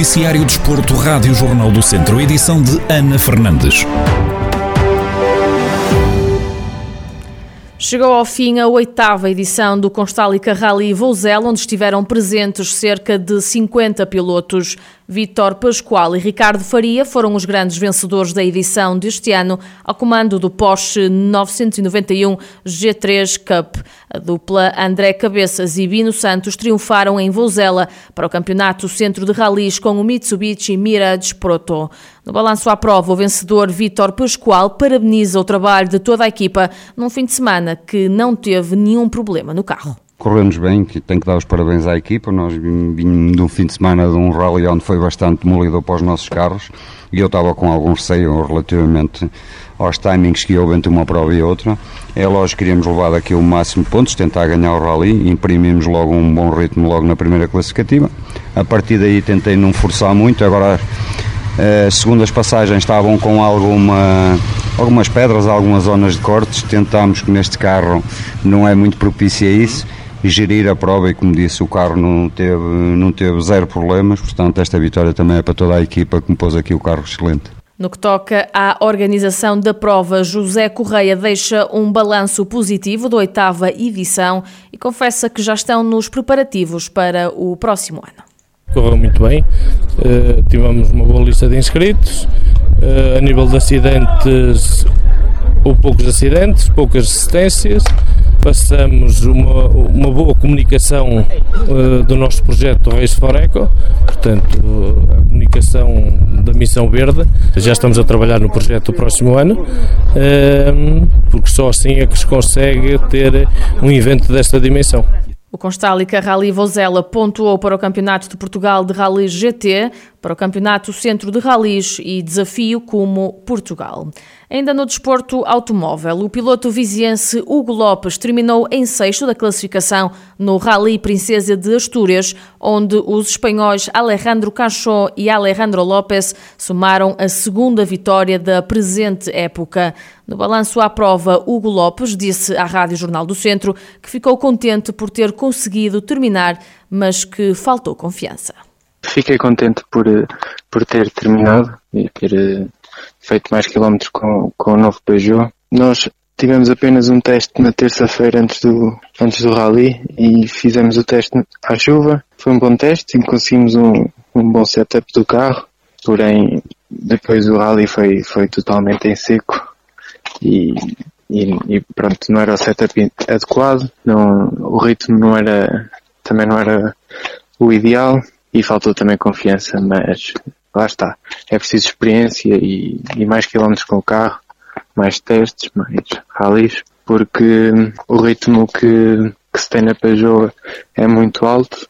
Noticiário Desporto, Rádio Jornal do Centro, edição de Ana Fernandes. Chegou ao fim a oitava edição do Constálica Rally Vouzela, onde estiveram presentes cerca de 50 pilotos. Vítor Pascoal e Ricardo Faria foram os grandes vencedores da edição deste ano, ao comando do Porsche 991 G3 Cup. A dupla André Cabeças e Bino Santos triunfaram em Vouzela para o Campeonato Centro de Rallys com o Mitsubishi Mirage Proto. No balanço à prova, o vencedor Vítor Pascoal parabeniza o trabalho de toda a equipa num fim de semana que não teve nenhum problema no carro correu-nos bem, que tenho que dar os parabéns à equipa. Nós vimos de um fim de semana de um rally onde foi bastante demolido para os nossos carros e eu estava com algum receio relativamente aos timings que houve entre uma prova e outra. É lógico que queríamos levar daqui o máximo de pontos, tentar ganhar o rally, imprimimos logo um bom ritmo logo na primeira classificativa. A partir daí tentei não forçar muito, agora as segundas passagens estavam com alguma, algumas pedras, algumas zonas de cortes, tentámos que neste carro não é muito propício a isso gerir a prova e como disse o carro não teve, não teve zero problemas, portanto esta vitória também é para toda a equipa que me pôs aqui o carro excelente. No que toca à organização da prova, José Correia deixa um balanço positivo da oitava edição e confessa que já estão nos preparativos para o próximo ano. Correu muito bem, uh, tivemos uma boa lista de inscritos, uh, a nível de acidentes, houve poucos acidentes, poucas assistências, passamos uma, uma boa comunicação uh, do nosso projeto Race for Eco, portanto, uh, a comunicação da Missão Verde. Já estamos a trabalhar no projeto do próximo ano, uh, porque só assim é que se consegue ter um evento desta dimensão. O Constálica Rally Vozela pontuou para o Campeonato de Portugal de Rally GT, para o Campeonato Centro de Rallys e Desafio como Portugal. Ainda no desporto automóvel, o piloto viziense Hugo Lopes terminou em sexto da classificação no Rally Princesa de Astúrias, onde os espanhóis Alejandro Cachó e Alejandro Lopes somaram a segunda vitória da presente época. No balanço à prova, Hugo Lopes disse à Rádio Jornal do Centro que ficou contente por ter conseguido terminar, mas que faltou confiança. Fiquei contente por, por ter terminado e ter eh, feito mais quilómetros com, com o novo Peugeot. Nós tivemos apenas um teste na terça-feira antes do, antes do rally e fizemos o teste à chuva. Foi um bom teste e conseguimos um, um bom setup do carro, porém depois o rally foi, foi totalmente em seco e, e, e pronto, não era o setup adequado, não, o ritmo não era, também não era o ideal e faltou também confiança, mas lá está. É preciso experiência e, e mais quilómetros com o carro, mais testes, mais rallies, porque o ritmo que, que se tem na Peugeot é muito alto.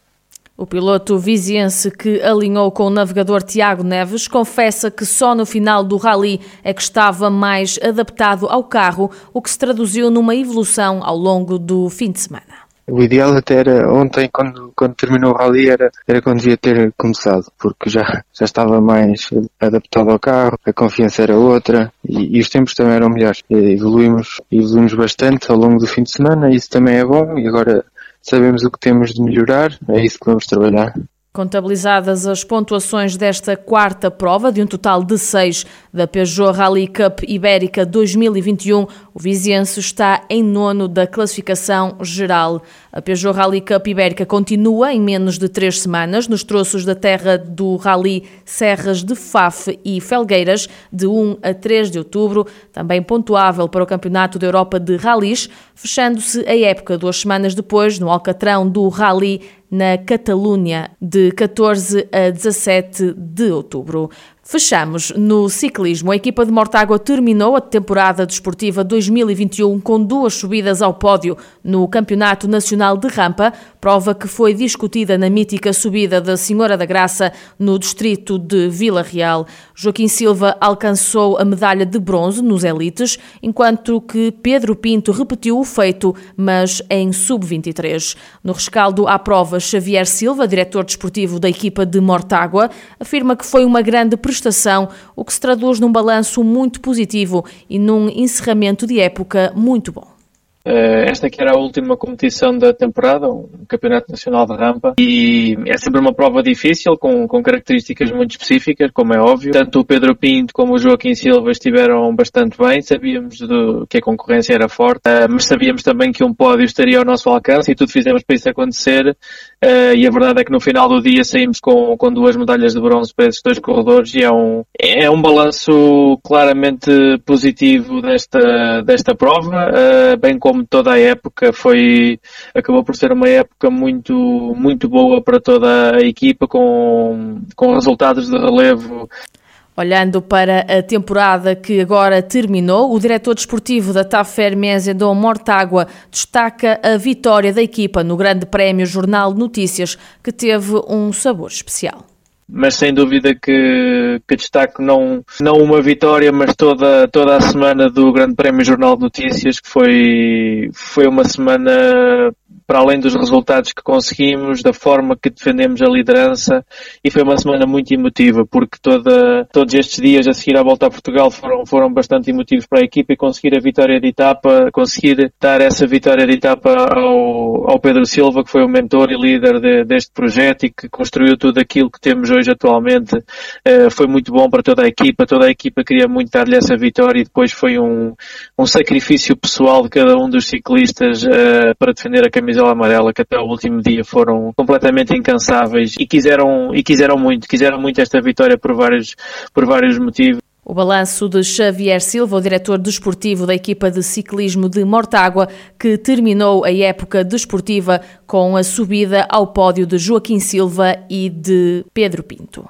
O piloto viziense que alinhou com o navegador Tiago Neves confessa que só no final do rally é que estava mais adaptado ao carro, o que se traduziu numa evolução ao longo do fim de semana. O ideal até era ontem, quando, quando terminou o rally, era, era quando devia ter começado, porque já, já estava mais adaptado ao carro, a confiança era outra e, e os tempos também eram melhores. E evoluímos, evoluímos bastante ao longo do fim de semana, isso também é bom e agora sabemos o que temos de melhorar, é isso que vamos trabalhar. Contabilizadas as pontuações desta quarta prova, de um total de seis da Peugeot Rally Cup Ibérica 2021, o Viziense está em nono da classificação geral. A Peugeot Rally Cup Ibérica continua em menos de três semanas nos troços da terra do Rally Serras de Faf e Felgueiras, de 1 a 3 de outubro, também pontuável para o Campeonato da Europa de Rallys, fechando-se a época duas semanas depois no Alcatrão do Rally na Catalunha, de 14 a 17 de outubro. Fechamos no ciclismo. A equipa de Mortágua terminou a temporada desportiva 2021 com duas subidas ao pódio no Campeonato Nacional de Rampa, prova que foi discutida na mítica subida da Senhora da Graça no distrito de Vila Real. Joaquim Silva alcançou a medalha de bronze nos elites, enquanto que Pedro Pinto repetiu o feito, mas em sub-23. No rescaldo à prova, Xavier Silva, diretor desportivo da equipa de Mortágua, afirma que foi uma grande prestação o que se traduz num balanço muito positivo e num encerramento de época muito bom. Uh, esta que era a última competição da temporada, um campeonato nacional de rampa, e é sempre uma prova difícil, com, com características muito específicas, como é óbvio. Tanto o Pedro Pinto como o Joaquim Silva estiveram bastante bem, sabíamos do, que a concorrência era forte, uh, mas sabíamos também que um pódio estaria ao nosso alcance e tudo fizemos para isso acontecer. Uh, e a verdade é que no final do dia saímos com, com duas medalhas de bronze para esses dois corredores e é um, é um balanço claramente positivo desta, desta prova, bem como como toda a época foi acabou por ser uma época muito muito boa para toda a equipa com com resultados de relevo. Olhando para a temporada que agora terminou, o diretor desportivo da TAF Hermésia, Dom Mortágua, destaca a vitória da equipa no Grande Prémio Jornal Notícias, que teve um sabor especial mas sem dúvida que, que destaco não, não uma vitória, mas toda, toda a semana do Grande Prémio Jornal de Notícias, que foi, foi uma semana para além dos resultados que conseguimos, da forma que defendemos a liderança, e foi uma semana muito emotiva, porque toda, todos estes dias a seguir à volta a Portugal foram, foram bastante emotivos para a equipa e conseguir a vitória de etapa, conseguir dar essa vitória de etapa ao, ao Pedro Silva, que foi o mentor e líder de, deste projeto e que construiu tudo aquilo que temos hoje atualmente, uh, foi muito bom para toda a equipa, toda a equipa queria muito dar-lhe essa vitória e depois foi um, um sacrifício pessoal de cada um dos ciclistas uh, para defender a camisa camisola amarela que até o último dia foram completamente incansáveis e quiseram, e quiseram muito, quiseram muito esta vitória por vários, por vários motivos. O balanço de Xavier Silva, o diretor desportivo da equipa de ciclismo de Mortágua, que terminou a época desportiva com a subida ao pódio de Joaquim Silva e de Pedro Pinto.